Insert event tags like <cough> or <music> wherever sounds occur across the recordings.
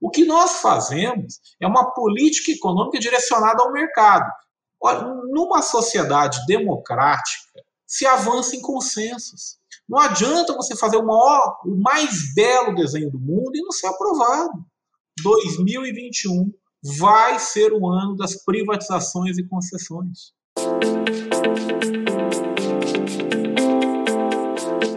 O que nós fazemos é uma política econômica direcionada ao mercado. Olha, numa sociedade democrática, se avança em consensos. Não adianta você fazer o, maior, o mais belo desenho do mundo e não ser aprovado. 2021 vai ser o ano das privatizações e concessões.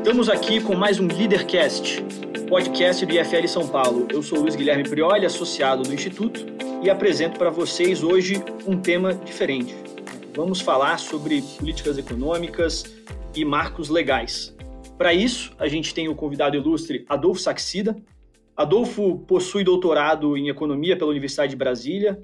Estamos aqui com mais um Leadercast, podcast do IFL São Paulo. Eu sou Luiz Guilherme Prioli, associado do Instituto, e apresento para vocês hoje um tema diferente. Vamos falar sobre políticas econômicas e marcos legais. Para isso, a gente tem o convidado ilustre Adolfo Saxida. Adolfo possui doutorado em economia pela Universidade de Brasília.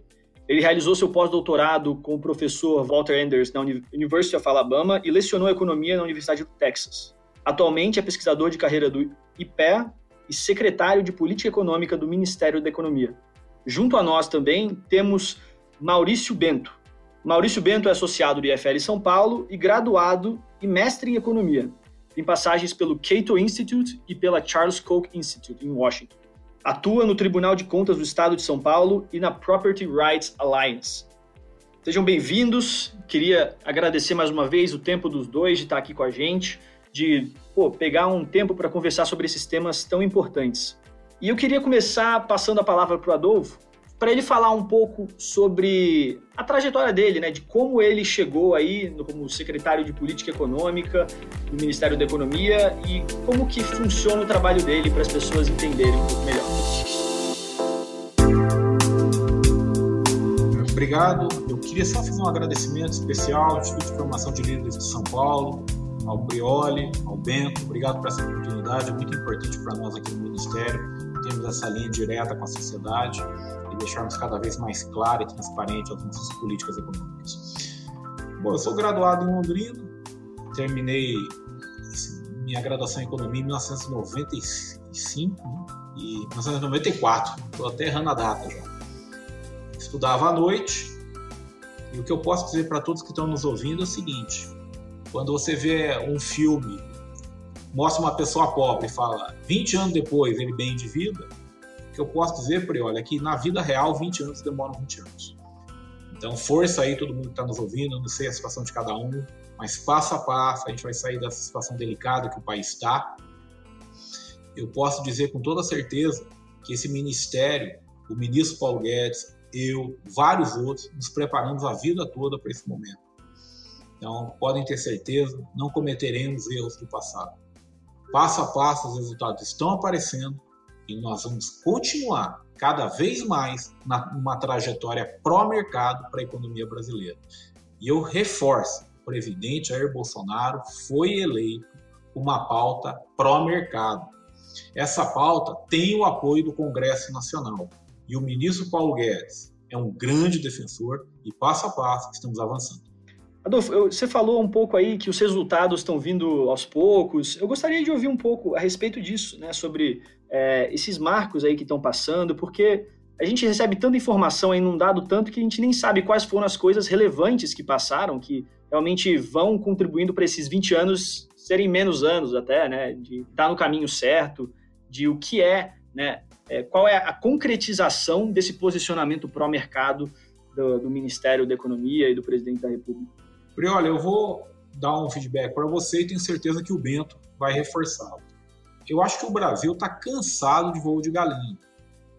Ele realizou seu pós-doutorado com o professor Walter Anders na University of Alabama e lecionou economia na Universidade do Texas. Atualmente é pesquisador de carreira do IPEA e secretário de Política Econômica do Ministério da Economia. Junto a nós também temos Maurício Bento. Maurício Bento é associado do IFL São Paulo e graduado e mestre em Economia. Tem passagens pelo Cato Institute e pela Charles Koch Institute, em Washington. Atua no Tribunal de Contas do Estado de São Paulo e na Property Rights Alliance. Sejam bem-vindos. Queria agradecer mais uma vez o tempo dos dois de estar aqui com a gente de pô, pegar um tempo para conversar sobre esses temas tão importantes. E eu queria começar passando a palavra para o Adolfo, para ele falar um pouco sobre a trajetória dele, né, de como ele chegou aí como secretário de Política Econômica do Ministério da Economia e como que funciona o trabalho dele para as pessoas entenderem um pouco melhor. Obrigado. Eu queria só fazer um agradecimento especial ao Instituto de Formação de Líderes de São Paulo, ao Brioli, ao Bento. Obrigado por essa oportunidade, é muito importante para nós aqui no Ministério termos essa linha direta com a sociedade e deixarmos cada vez mais clara e transparente as nossas políticas econômicas. Bom, eu sou graduado em Londrina, terminei minha graduação em Economia em 1995 né? e 1994, estou até errando a data já. Estudava à noite e o que eu posso dizer para todos que estão nos ouvindo é o seguinte: quando você vê um filme, mostra uma pessoa pobre e fala 20 anos depois ele bem de vida, o que eu posso dizer, Prioli, é que na vida real 20 anos demoram 20 anos. Então, força aí, todo mundo que está nos ouvindo, não sei a situação de cada um, mas passo a passo a gente vai sair dessa situação delicada que o país está. Eu posso dizer com toda certeza que esse ministério, o ministro Paulo Guedes, eu, vários outros, nos preparamos a vida toda para esse momento. Então, podem ter certeza, não cometeremos erros do passado. Passo a passo, os resultados estão aparecendo e nós vamos continuar cada vez mais numa trajetória pró-mercado para a economia brasileira. E eu reforço: o presidente Jair Bolsonaro foi eleito uma pauta pró-mercado. Essa pauta tem o apoio do Congresso Nacional e o ministro Paulo Guedes é um grande defensor e passo a passo estamos avançando. Adolfo, eu, você falou um pouco aí que os resultados estão vindo aos poucos. Eu gostaria de ouvir um pouco a respeito disso, né, sobre é, esses marcos aí que estão passando, porque a gente recebe tanta informação aí num dado tanto que a gente nem sabe quais foram as coisas relevantes que passaram, que realmente vão contribuindo para esses 20 anos serem menos anos até, né, de estar no caminho certo, de o que é, né, é, qual é a concretização desse posicionamento pró-mercado do, do Ministério da Economia e do Presidente da República. Olha, eu vou dar um feedback para você e tenho certeza que o Bento vai reforçá-lo. Eu acho que o Brasil está cansado de voo de galinha.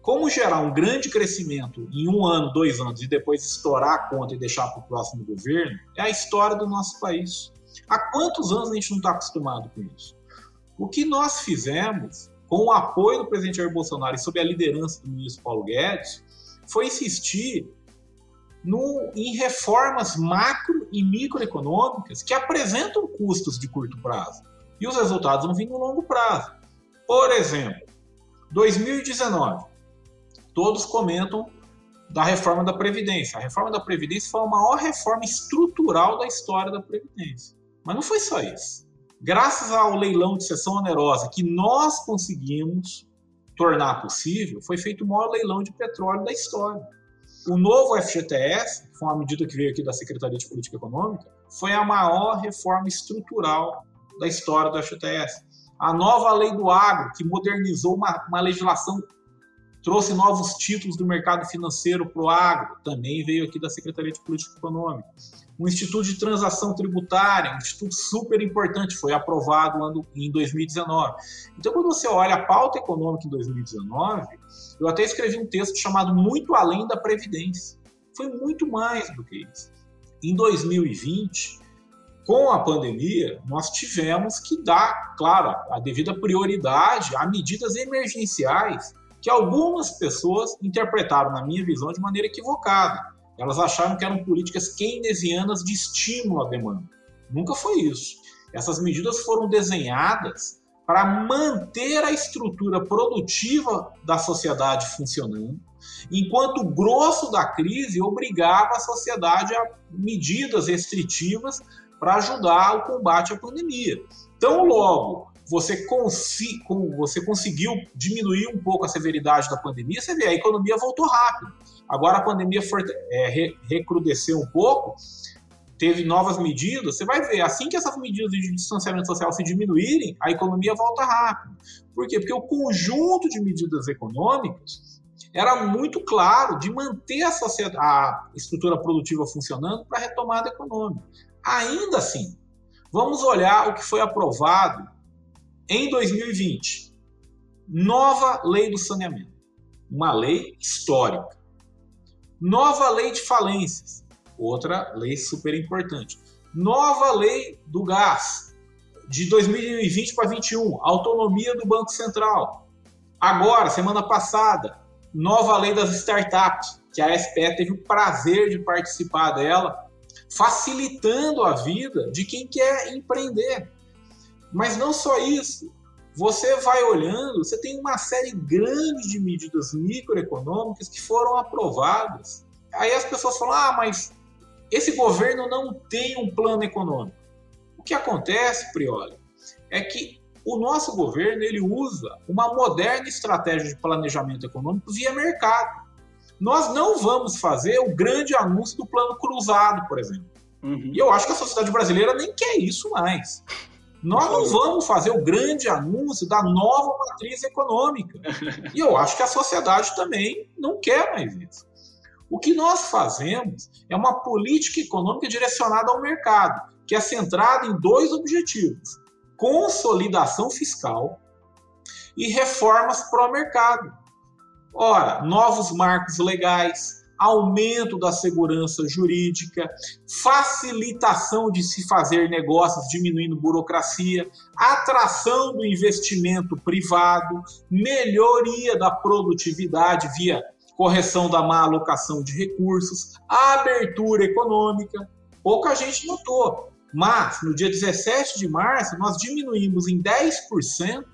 Como gerar um grande crescimento em um ano, dois anos e depois estourar a conta e deixar para o próximo governo é a história do nosso país. Há quantos anos a gente não está acostumado com isso? O que nós fizemos, com o apoio do presidente Jair Bolsonaro e sob a liderança do ministro Paulo Guedes, foi insistir no, em reformas macro e microeconômicas que apresentam custos de curto prazo. E os resultados vão vir no longo prazo. Por exemplo, 2019, todos comentam da reforma da Previdência. A reforma da Previdência foi a maior reforma estrutural da história da Previdência. Mas não foi só isso. Graças ao leilão de sessão onerosa que nós conseguimos tornar possível, foi feito o maior leilão de petróleo da história. O novo FGTS, foi uma medida que veio aqui da Secretaria de Política Econômica, foi a maior reforma estrutural da história do FGTS. A nova lei do agro, que modernizou uma, uma legislação trouxe novos títulos do mercado financeiro para o agro, também veio aqui da Secretaria de Política Econômica. Um Instituto de Transação Tributária, um instituto super importante, foi aprovado em 2019. Então, quando você olha a pauta econômica em 2019, eu até escrevi um texto chamado Muito Além da Previdência. Foi muito mais do que isso. Em 2020, com a pandemia, nós tivemos que dar, claro, a devida prioridade a medidas emergenciais que algumas pessoas interpretaram, na minha visão, de maneira equivocada. Elas acharam que eram políticas keynesianas de estímulo à demanda. Nunca foi isso. Essas medidas foram desenhadas para manter a estrutura produtiva da sociedade funcionando, enquanto o grosso da crise obrigava a sociedade a medidas restritivas para ajudar o combate à pandemia. Então, logo você, consi você conseguiu diminuir um pouco a severidade da pandemia, você vê, a economia voltou rápido. Agora a pandemia for, é, re, recrudesceu um pouco, teve novas medidas, você vai ver, assim que essas medidas de distanciamento social se diminuírem, a economia volta rápido. Por quê? Porque o conjunto de medidas econômicas era muito claro de manter a, a estrutura produtiva funcionando para a retomada econômica. Ainda assim, vamos olhar o que foi aprovado em 2020, nova lei do saneamento, uma lei histórica. Nova lei de falências, outra lei super importante. Nova lei do gás, de 2020 para 2021, autonomia do Banco Central. Agora, semana passada, nova lei das startups, que a SPE teve o prazer de participar dela, facilitando a vida de quem quer empreender. Mas não só isso. Você vai olhando, você tem uma série grande de medidas microeconômicas que foram aprovadas. Aí as pessoas falam: ah, mas esse governo não tem um plano econômico. O que acontece, Prioli, é que o nosso governo ele usa uma moderna estratégia de planejamento econômico via mercado. Nós não vamos fazer o grande anúncio do plano cruzado, por exemplo. Uhum. E eu acho que a sociedade brasileira nem quer isso mais. Nós não vamos fazer o grande anúncio da nova matriz econômica. E eu acho que a sociedade também não quer mais isso. O que nós fazemos é uma política econômica direcionada ao mercado, que é centrada em dois objetivos: consolidação fiscal e reformas pró-mercado. Ora, novos marcos legais, aumento da segurança jurídica, facilitação de se fazer negócios, diminuindo burocracia, atração do investimento privado, melhoria da produtividade via correção da má alocação de recursos, abertura econômica. Pouca gente notou, mas no dia 17 de março nós diminuímos em 10%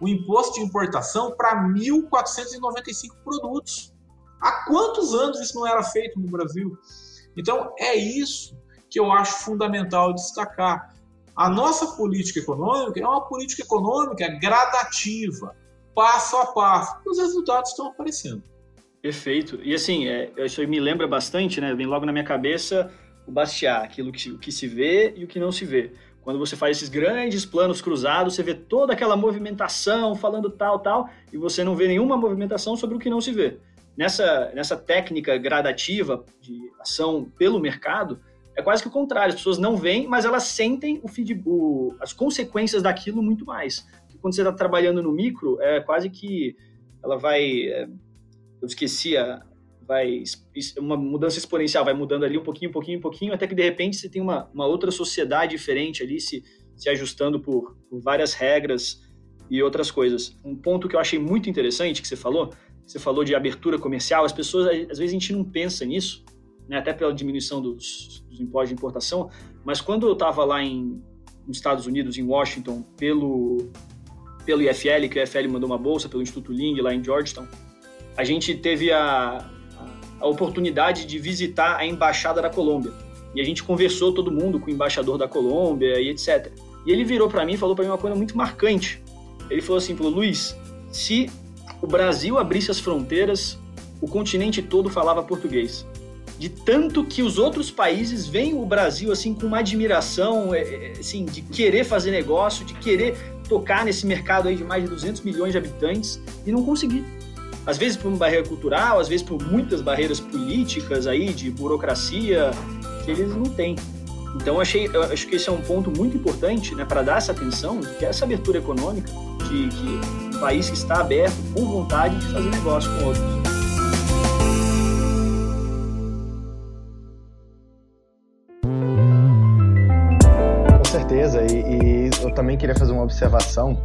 o imposto de importação para 1.495 produtos. Há quantos anos isso não era feito no Brasil? Então, é isso que eu acho fundamental destacar. A nossa política econômica é uma política econômica gradativa, passo a passo. Os resultados estão aparecendo. Perfeito. E assim, é, isso me lembra bastante, né? Vem logo na minha cabeça o Bastiat, aquilo que, o que se vê e o que não se vê. Quando você faz esses grandes planos cruzados, você vê toda aquela movimentação falando tal, tal, e você não vê nenhuma movimentação sobre o que não se vê nessa, nessa técnica gradativa de ação pelo mercado, é quase que o contrário. As pessoas não veem, mas elas sentem o feed, as consequências daquilo muito mais. Quando você está trabalhando no micro, é quase que ela vai. É, eu esqueci a. Vai, uma mudança exponencial, vai mudando ali um pouquinho, um pouquinho, um pouquinho, até que de repente você tem uma, uma outra sociedade diferente ali se, se ajustando por, por várias regras e outras coisas. Um ponto que eu achei muito interessante que você falou você falou de abertura comercial, as pessoas, às vezes a gente não pensa nisso, né, até pela diminuição dos, dos impostos de importação, mas quando eu estava lá em, nos Estados Unidos, em Washington, pelo, pelo IFL, que o IFL mandou uma bolsa, pelo Instituto Ling, lá em Georgetown, a gente teve a, a, oportunidade de visitar a Embaixada da Colômbia. E a gente conversou todo mundo com o embaixador da Colômbia e etc. E ele virou para mim e falou para mim uma coisa muito marcante. Ele falou assim, falou, Luiz, se o Brasil abrisse as fronteiras, o continente todo falava português. De tanto que os outros países veem o Brasil assim com uma admiração, é, é, assim, de querer fazer negócio, de querer tocar nesse mercado aí de mais de 200 milhões de habitantes e não conseguir. às vezes por uma barreira cultural, às vezes por muitas barreiras políticas aí, de burocracia, que eles não têm. Então, achei, acho que esse é um ponto muito importante né, para dar essa atenção, que é essa abertura econômica, de que país que está aberto, com vontade de fazer negócio com outros. Com certeza, e, e eu também queria fazer uma observação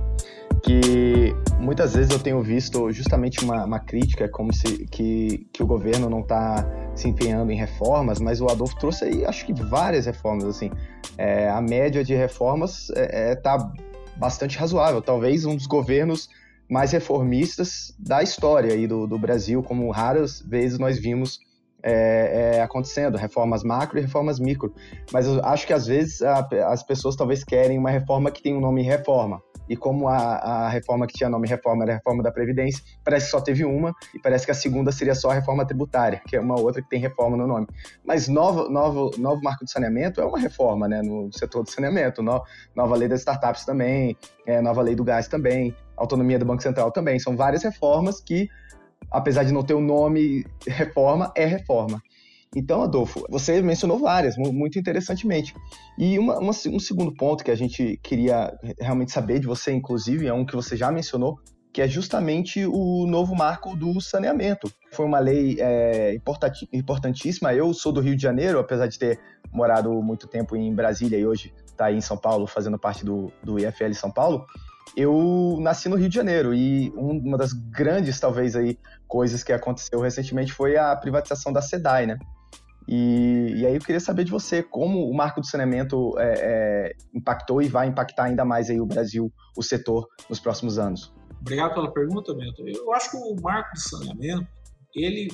que muitas vezes eu tenho visto justamente uma, uma crítica como se que, que o governo não está se empenhando em reformas, mas o Adolfo trouxe aí acho que várias reformas assim. É, a média de reformas está é, é, tá bastante razoável, talvez um dos governos mais reformistas da história aí do, do Brasil, como raras vezes nós vimos é, é, acontecendo, reformas macro e reformas micro. Mas eu acho que às vezes a, as pessoas talvez querem uma reforma que tem um nome reforma e como a, a reforma que tinha nome reforma era a reforma da Previdência, parece que só teve uma, e parece que a segunda seria só a reforma tributária, que é uma outra que tem reforma no nome. Mas novo, novo, novo marco de saneamento é uma reforma né, no setor do saneamento, no, nova lei das startups também, é, nova lei do gás também, autonomia do Banco Central também. São várias reformas que, apesar de não ter o nome reforma, é reforma. Então, Adolfo, você mencionou várias, muito interessantemente. E uma, uma, um segundo ponto que a gente queria realmente saber de você, inclusive, é um que você já mencionou, que é justamente o novo marco do saneamento. Foi uma lei é, importantíssima. Eu sou do Rio de Janeiro, apesar de ter morado muito tempo em Brasília e hoje está em São Paulo, fazendo parte do, do IFL São Paulo. Eu nasci no Rio de Janeiro e uma das grandes, talvez, aí, coisas que aconteceu recentemente foi a privatização da SEDAI, né? E, e, aí eu queria saber de você como o marco do saneamento é, é, impactou e vai impactar ainda mais aí o Brasil, o setor, nos próximos anos. Obrigado pela pergunta, Bento. Eu acho que o marco do saneamento ele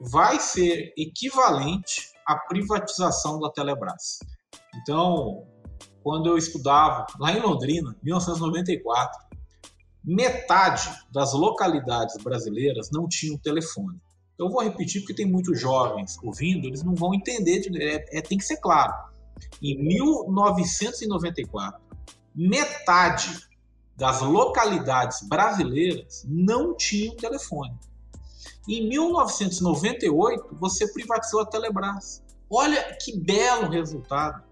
vai ser equivalente à privatização da Telebrás. Então, quando eu estudava lá em Londrina, 1994, metade das localidades brasileiras não tinham telefone. Eu vou repetir porque tem muitos jovens ouvindo, eles não vão entender, é, é, tem que ser claro. Em 1994, metade das localidades brasileiras não tinham telefone. Em 1998, você privatizou a Telebrás. Olha que belo resultado.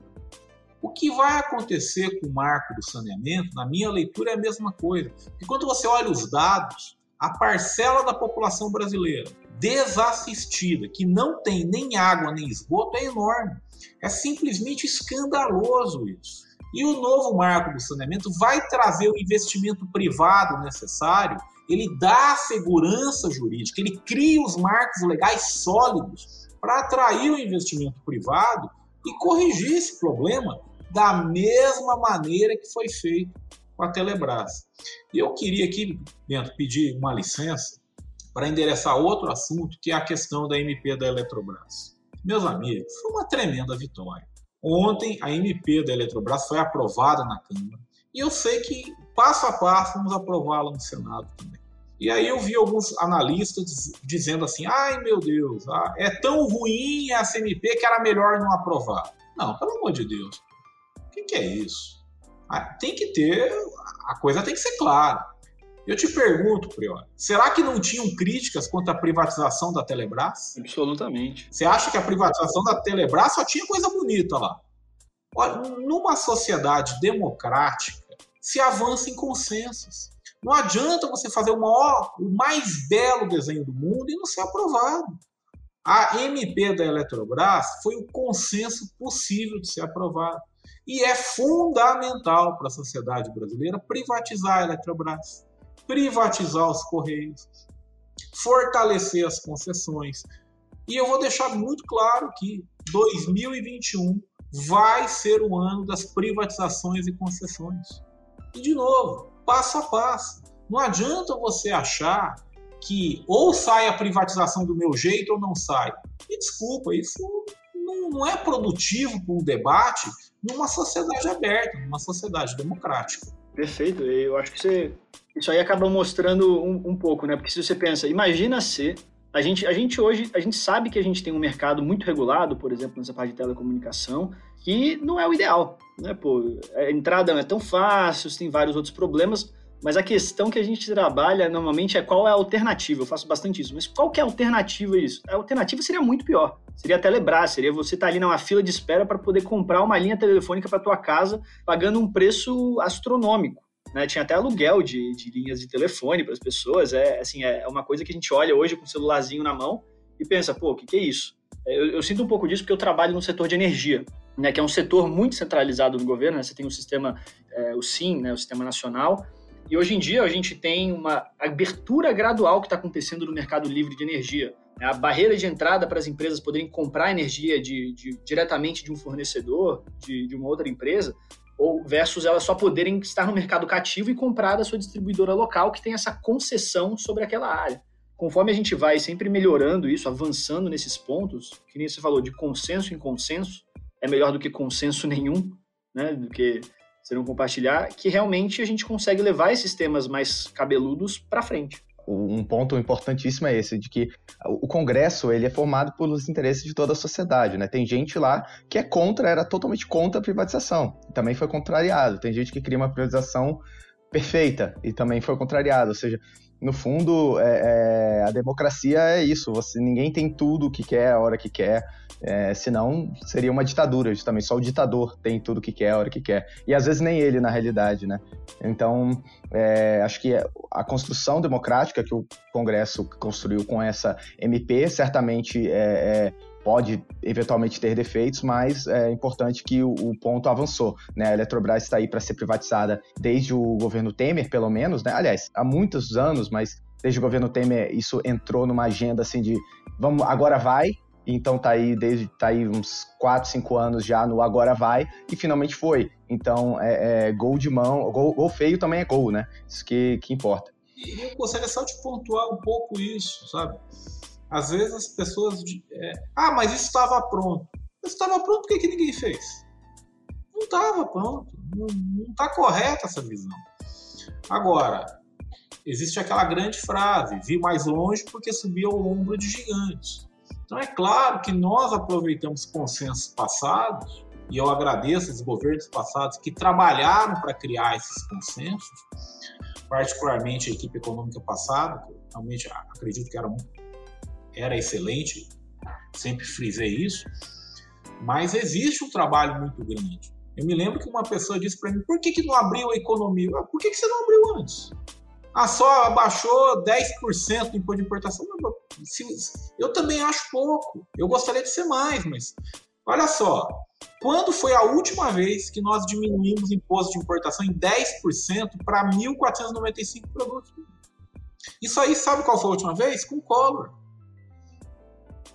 O que vai acontecer com o marco do saneamento, na minha leitura, é a mesma coisa. E quando você olha os dados, a parcela da população brasileira desassistida, que não tem nem água nem esgoto, é enorme. É simplesmente escandaloso isso. E o novo marco do saneamento vai trazer o investimento privado necessário, ele dá segurança jurídica, ele cria os marcos legais sólidos para atrair o investimento privado e corrigir esse problema da mesma maneira que foi feito com a Telebrás. E eu queria aqui, Bento, pedir uma licença para endereçar outro assunto, que é a questão da MP da Eletrobras. Meus amigos, foi uma tremenda vitória. Ontem a MP da Eletrobras foi aprovada na Câmara e eu sei que passo a passo vamos aprová-la no Senado também. E aí eu vi alguns analistas dizendo assim: ai meu Deus, ah, é tão ruim essa MP que era melhor não aprovar. Não, pelo amor de Deus. O que, que é isso? Ah, tem que ter, a coisa tem que ser clara. Eu te pergunto, Priori, será que não tinham críticas quanto à privatização da Telebrás? Absolutamente. Você acha que a privatização da Telebrás só tinha coisa bonita lá? Olha, numa sociedade democrática, se avança em consensos. Não adianta você fazer o, maior, o mais belo desenho do mundo e não ser aprovado. A MP da Eletrobras foi o consenso possível de ser aprovado. E é fundamental para a sociedade brasileira privatizar a Eletrobras privatizar os Correios, fortalecer as concessões. E eu vou deixar muito claro que 2021 vai ser o ano das privatizações e concessões. E, de novo, passo a passo. Não adianta você achar que ou sai a privatização do meu jeito ou não sai. E desculpa, isso não, não é produtivo para um debate numa sociedade aberta, numa sociedade democrática. Perfeito. Eu acho que você, isso aí acaba mostrando um, um, pouco, né? Porque se você pensa, imagina se a gente, a gente hoje, a gente sabe que a gente tem um mercado muito regulado, por exemplo, nessa parte de telecomunicação, que não é o ideal, né? Pô, a entrada não é tão fácil, tem vários outros problemas, mas a questão que a gente trabalha normalmente é qual é a alternativa. Eu faço bastante isso, mas qual que é a alternativa a isso? A alternativa seria muito pior. Seria Telebrás, seria você estar tá ali numa fila de espera para poder comprar uma linha telefônica para tua casa, pagando um preço astronômico. Né? Tinha até aluguel de, de linhas de telefone para as pessoas. É assim, é uma coisa que a gente olha hoje com o celularzinho na mão e pensa, pô, o que, que é isso? É, eu, eu, sinto um pouco disso porque eu trabalho no setor de energia, né, que é um setor muito centralizado no governo. Né? Você tem o sistema, é, o SIM, né, o Sistema Nacional, e hoje em dia a gente tem uma abertura gradual que está acontecendo no mercado livre de energia. Né? A barreira de entrada para as empresas poderem comprar energia de, de, diretamente de um fornecedor, de, de uma outra empresa, ou versus elas só poderem estar no mercado cativo e comprar da sua distribuidora local que tem essa concessão sobre aquela área. Conforme a gente vai sempre melhorando isso, avançando nesses pontos, que nem você falou, de consenso em consenso, é melhor do que consenso nenhum, né? Do que não compartilhar, que realmente a gente consegue levar esses temas mais cabeludos para frente um ponto importantíssimo é esse, de que o Congresso ele é formado pelos interesses de toda a sociedade, né? Tem gente lá que é contra, era totalmente contra a privatização, também foi contrariado. Tem gente que cria uma privatização perfeita e também foi contrariado. Ou seja, no fundo, é, é, a democracia é isso. Você ninguém tem tudo o que quer a hora que quer. É, senão seria uma ditadura, justamente. Só o ditador tem tudo o que quer a hora que quer. E às vezes nem ele, na realidade, né? Então, é, acho que a construção democrática que o Congresso construiu com essa MP certamente é, é pode eventualmente ter defeitos, mas é importante que o, o ponto avançou. Né? A Eletrobras está aí para ser privatizada desde o governo Temer, pelo menos, né? aliás, há muitos anos, mas desde o governo Temer isso entrou numa agenda assim de vamos agora vai. Então tá aí desde tá aí uns 4, 5 anos já no agora vai e finalmente foi. Então é, é gol de mão, gol, gol, feio também é gol, né? Isso que, que importa. E eu gostaria só de pontuar um pouco isso, sabe? Às vezes as pessoas. É, ah, mas isso estava pronto. Mas estava pronto, por que, que ninguém fez? Não estava pronto. Não está correta essa visão. Agora, existe aquela grande frase: vi mais longe porque subi ao ombro de gigantes. Então é claro que nós aproveitamos consensos passados, e eu agradeço os governos passados que trabalharam para criar esses consensos, particularmente a equipe econômica passada, que realmente acredito que era era excelente, sempre frisei isso, mas existe um trabalho muito grande. Eu me lembro que uma pessoa disse para mim: por que, que não abriu a economia? Por que, que você não abriu antes? Ah, só abaixou 10% do imposto de importação. Eu também acho pouco. Eu gostaria de ser mais, mas olha só. Quando foi a última vez que nós diminuímos o imposto de importação em 10% para 1.495 produtos? Isso aí, sabe qual foi a última vez? Com o Collor.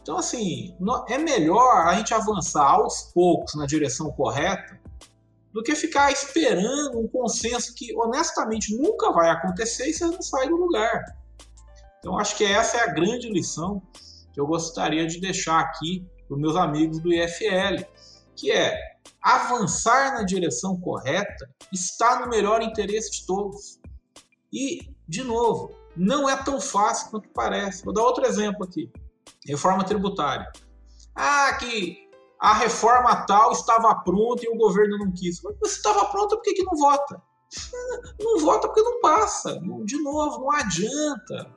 Então, assim, é melhor a gente avançar aos poucos na direção correta do que ficar esperando um consenso que, honestamente, nunca vai acontecer e você não sai do lugar. Então, acho que essa é a grande lição que eu gostaria de deixar aqui para os meus amigos do IFL, que é avançar na direção correta está no melhor interesse de todos. E, de novo, não é tão fácil quanto parece. Vou dar outro exemplo aqui. Reforma tributária. Ah, que a reforma tal estava pronta e o governo não quis. Mas se estava pronta, por que, que não vota? <laughs> Não vota porque não passa. De novo, não adianta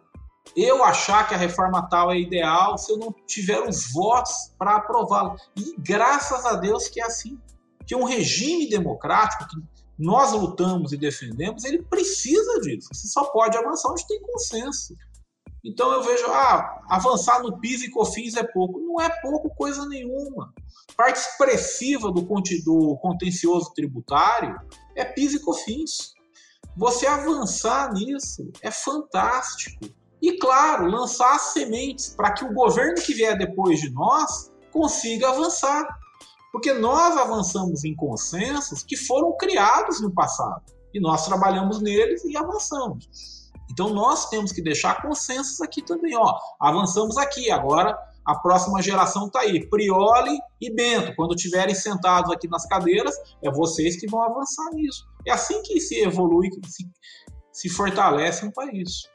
eu achar que a reforma tal é ideal se eu não tiver os votos para aprová-la. E graças a Deus que é assim. Que um regime democrático que nós lutamos e defendemos, ele precisa disso. Você só pode avançar onde tem consenso. Então eu vejo, ah, avançar no PIS e COFINS é pouco. Não é pouco coisa nenhuma. Parte expressiva do, contencioso tributário é PIS e COFINS. Você avançar nisso é fantástico. E claro, lançar as sementes para que o governo que vier depois de nós consiga avançar. Porque nós avançamos em consensos que foram criados no passado. E nós trabalhamos neles e avançamos. Então nós temos que deixar consensos aqui também, ó. Avançamos aqui, agora a próxima geração está aí, Prioli e Bento. Quando estiverem sentados aqui nas cadeiras, é vocês que vão avançar nisso. É assim que se evolui, que se, se fortalece um país.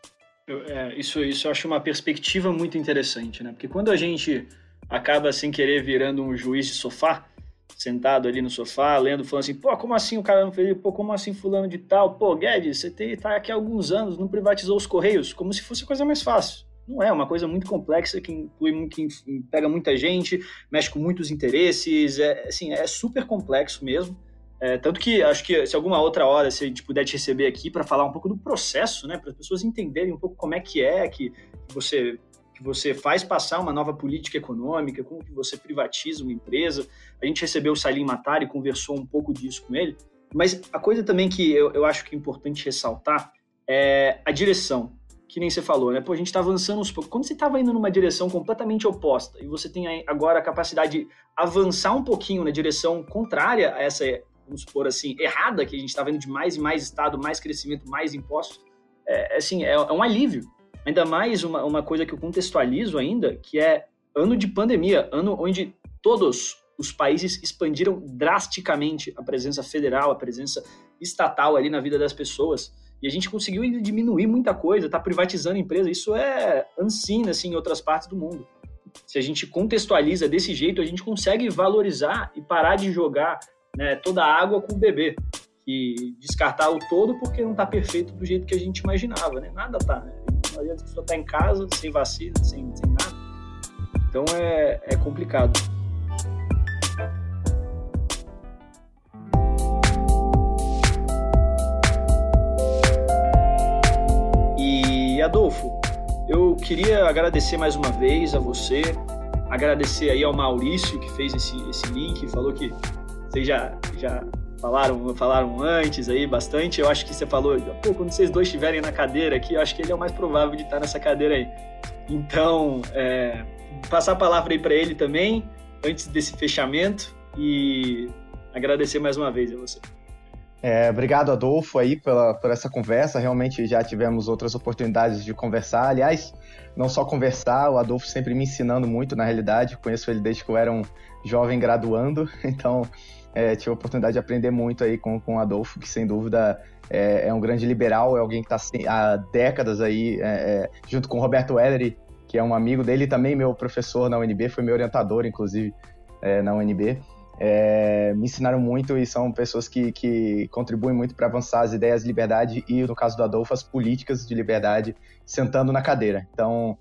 Eu, é, isso, isso eu acho uma perspectiva muito interessante, né? Porque quando a gente acaba sem querer virando um juiz de sofá, sentado ali no sofá, lendo, falando assim, pô, como assim o cara não fez? Pô, como assim fulano de tal? Pô, Guedes, você tem, tá aqui há alguns anos, não privatizou os Correios, como se fosse coisa mais fácil. Não é, é uma coisa muito complexa que inclui, que pega muita gente, mexe com muitos interesses, é, assim, é super complexo mesmo. É, tanto que acho que se alguma outra hora se a gente puder te receber aqui para falar um pouco do processo, né, para as pessoas entenderem um pouco como é que é que você que você faz passar uma nova política econômica, como que você privatiza uma empresa. A gente recebeu o Salim Matari e conversou um pouco disso com ele. Mas a coisa também que eu, eu acho que é importante ressaltar é a direção que nem você falou, né? Pô, a gente está avançando uns poucos. Quando você estava indo numa direção completamente oposta e você tem agora a capacidade de avançar um pouquinho na direção contrária a essa, vamos supor assim, errada, que a gente estava indo de mais e mais Estado, mais crescimento, mais impostos, é, assim, é, é um alívio. Ainda mais uma, uma coisa que eu contextualizo ainda, que é ano de pandemia, ano onde todos os países expandiram drasticamente a presença federal, a presença estatal ali na vida das pessoas. E a gente conseguiu diminuir muita coisa, tá privatizando empresa. Isso é unseen, assim, em outras partes do mundo. Se a gente contextualiza desse jeito, a gente consegue valorizar e parar de jogar né, toda a água com o bebê. E descartar o todo porque não está perfeito do jeito que a gente imaginava, né? Nada tá, né? Não adianta a pessoa estar tá em casa, sem vacina, sem, sem nada. Então é, é complicado. Adolfo, eu queria agradecer mais uma vez a você, agradecer aí ao Maurício que fez esse, esse link, falou que vocês já, já falaram, falaram antes aí bastante. Eu acho que você falou, pô, quando vocês dois estiverem na cadeira aqui, eu acho que ele é o mais provável de estar nessa cadeira aí. Então, é, passar a palavra aí para ele também, antes desse fechamento, e agradecer mais uma vez a você. É, obrigado, Adolfo, aí pela, por essa conversa. Realmente já tivemos outras oportunidades de conversar. Aliás, não só conversar, o Adolfo sempre me ensinando muito, na realidade. Conheço ele desde que eu era um jovem graduando, <laughs> então é, tive a oportunidade de aprender muito aí com, com o Adolfo, que sem dúvida é, é um grande liberal, é alguém que está há décadas aí, é, é, junto com o Roberto Ellery, que é um amigo dele, também meu professor na UNB, foi meu orientador, inclusive, é, na UNB é, me ensinaram muito e são pessoas que, que contribuem muito para avançar as ideias de liberdade e, no caso do Adolfo, as políticas de liberdade sentando na cadeira. Então,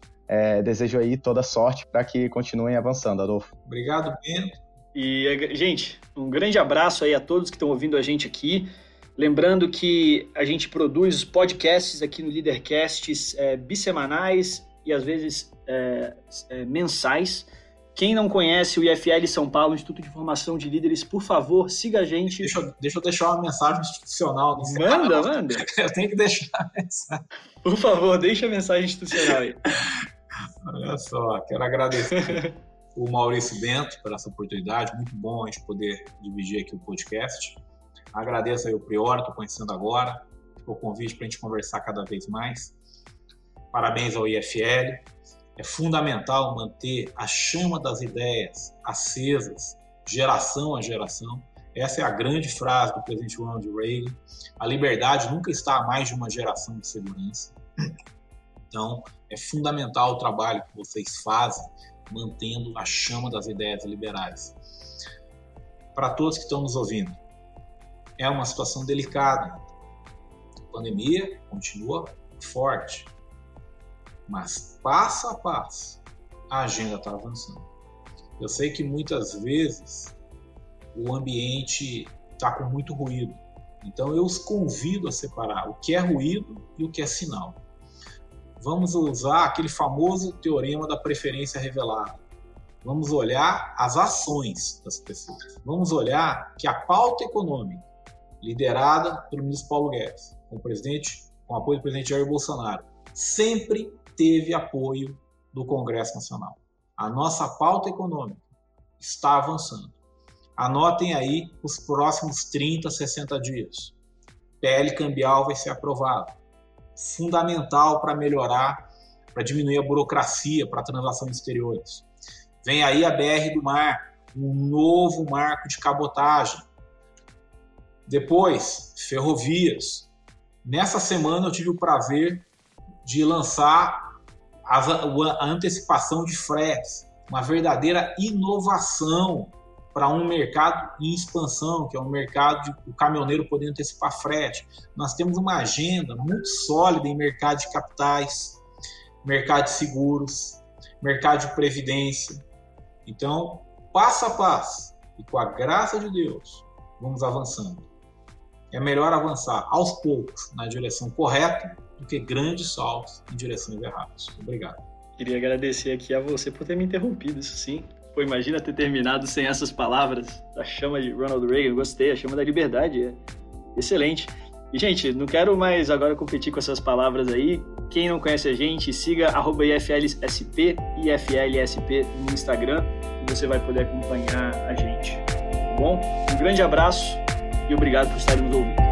desejo aí toda sorte para que continuem avançando, Adolfo. Obrigado, Bento. E, gente, um grande abraço aí a todos que estão ouvindo a gente aqui. Lembrando que a gente produz podcasts aqui no Leadercasts é, bissemanais e às vezes é, é, mensais. Quem não conhece o IFL São Paulo, Instituto de Formação de Líderes, por favor, siga a gente. Deixa, eu, deixa eu deixar uma mensagem institucional. Manda, <laughs> manda. Eu tenho que deixar a mensagem. Por favor, deixa a mensagem institucional aí. Olha só, quero agradecer <laughs> o Maurício Bento por essa oportunidade. Muito bom a gente poder dividir aqui o podcast. Agradeço aí o Prior, estou conhecendo agora. O convite para a gente conversar cada vez mais. Parabéns ao IFL é fundamental manter a chama das ideias acesas, geração a geração. Essa é a grande frase do presidente Ronald Reagan. A liberdade nunca está a mais de uma geração de segurança. Então, é fundamental o trabalho que vocês fazem mantendo a chama das ideias liberais. Para todos que estão nos ouvindo, é uma situação delicada. A pandemia continua forte, mas passo a passo a agenda está avançando. Eu sei que muitas vezes o ambiente está com muito ruído, então eu os convido a separar o que é ruído e o que é sinal. Vamos usar aquele famoso teorema da preferência revelada. Vamos olhar as ações das pessoas. Vamos olhar que a pauta econômica, liderada pelo ministro Paulo Guedes, com presidente, com apoio do presidente Jair Bolsonaro, sempre teve apoio do Congresso Nacional. A nossa pauta econômica está avançando. Anotem aí os próximos 30, 60 dias. PL cambial vai ser aprovado. Fundamental para melhorar, para diminuir a burocracia para transações exteriores. Vem aí a BR do Mar, um novo marco de cabotagem. Depois, ferrovias. Nessa semana eu tive o prazer de lançar a, a antecipação de fretes, uma verdadeira inovação para um mercado em expansão, que é um mercado de o caminhoneiro poder antecipar frete. Nós temos uma agenda muito sólida em mercado de capitais, mercado de seguros, mercado de previdência. Então, passo a passo e com a graça de Deus, vamos avançando. É melhor avançar aos poucos na direção correta do que grandes saltos em direções erradas. Obrigado. Queria agradecer aqui a você por ter me interrompido, isso sim. Pô, imagina ter terminado sem essas palavras. A chama de Ronald Reagan, gostei. A chama da liberdade, é excelente. E, gente, não quero mais agora competir com essas palavras aí. Quem não conhece a gente, siga IFLSP, IFLSP no Instagram, e você vai poder acompanhar a gente. Tá bom? Um grande abraço e obrigado por estar nos ouvindo.